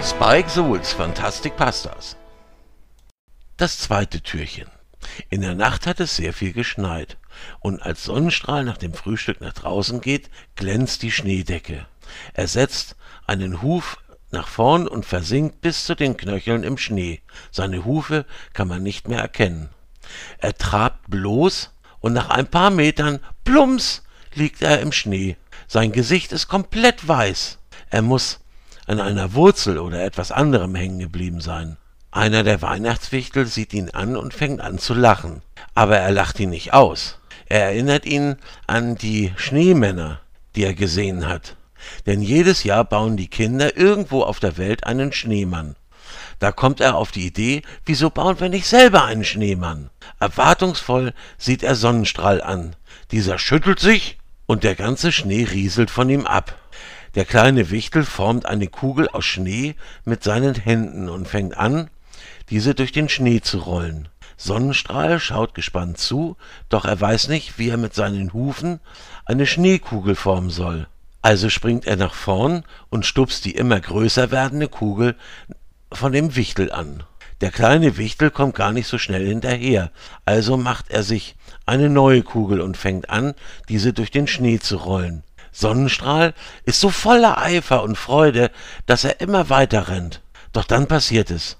Spike Souls Fantastic Pastas. Das zweite Türchen. In der Nacht hat es sehr viel geschneit, und als Sonnenstrahl nach dem Frühstück nach draußen geht, glänzt die Schneedecke. Er setzt einen Huf nach vorn und versinkt bis zu den Knöcheln im Schnee. Seine Hufe kann man nicht mehr erkennen. Er trabt bloß, und nach ein paar Metern, plumps, liegt er im Schnee. Sein Gesicht ist komplett weiß. Er muss an einer Wurzel oder etwas anderem hängen geblieben sein. Einer der Weihnachtswichtel sieht ihn an und fängt an zu lachen. Aber er lacht ihn nicht aus. Er erinnert ihn an die Schneemänner, die er gesehen hat. Denn jedes Jahr bauen die Kinder irgendwo auf der Welt einen Schneemann. Da kommt er auf die Idee, wieso bauen wir nicht selber einen Schneemann? Erwartungsvoll sieht er Sonnenstrahl an. Dieser schüttelt sich und der ganze Schnee rieselt von ihm ab. Der kleine Wichtel formt eine Kugel aus Schnee mit seinen Händen und fängt an, diese durch den Schnee zu rollen. Sonnenstrahl schaut gespannt zu, doch er weiß nicht, wie er mit seinen Hufen eine Schneekugel formen soll. Also springt er nach vorn und stupst die immer größer werdende Kugel von dem Wichtel an. Der kleine Wichtel kommt gar nicht so schnell hinterher, also macht er sich eine neue Kugel und fängt an, diese durch den Schnee zu rollen. Sonnenstrahl ist so voller Eifer und Freude, dass er immer weiter rennt. Doch dann passiert es.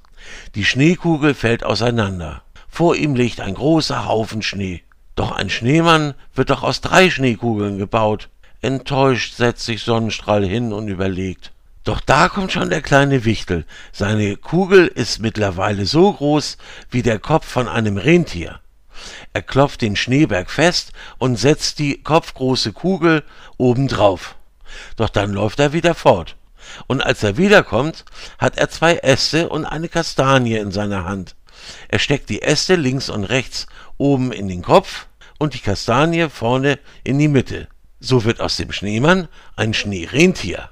Die Schneekugel fällt auseinander. Vor ihm liegt ein großer Haufen Schnee. Doch ein Schneemann wird doch aus drei Schneekugeln gebaut. Enttäuscht setzt sich Sonnenstrahl hin und überlegt. Doch da kommt schon der kleine Wichtel. Seine Kugel ist mittlerweile so groß wie der Kopf von einem Rentier. Er klopft den Schneeberg fest und setzt die kopfgroße Kugel obendrauf. Doch dann läuft er wieder fort. Und als er wiederkommt, hat er zwei Äste und eine Kastanie in seiner Hand. Er steckt die Äste links und rechts oben in den Kopf und die Kastanie vorne in die Mitte. So wird aus dem Schneemann ein Schneerentier.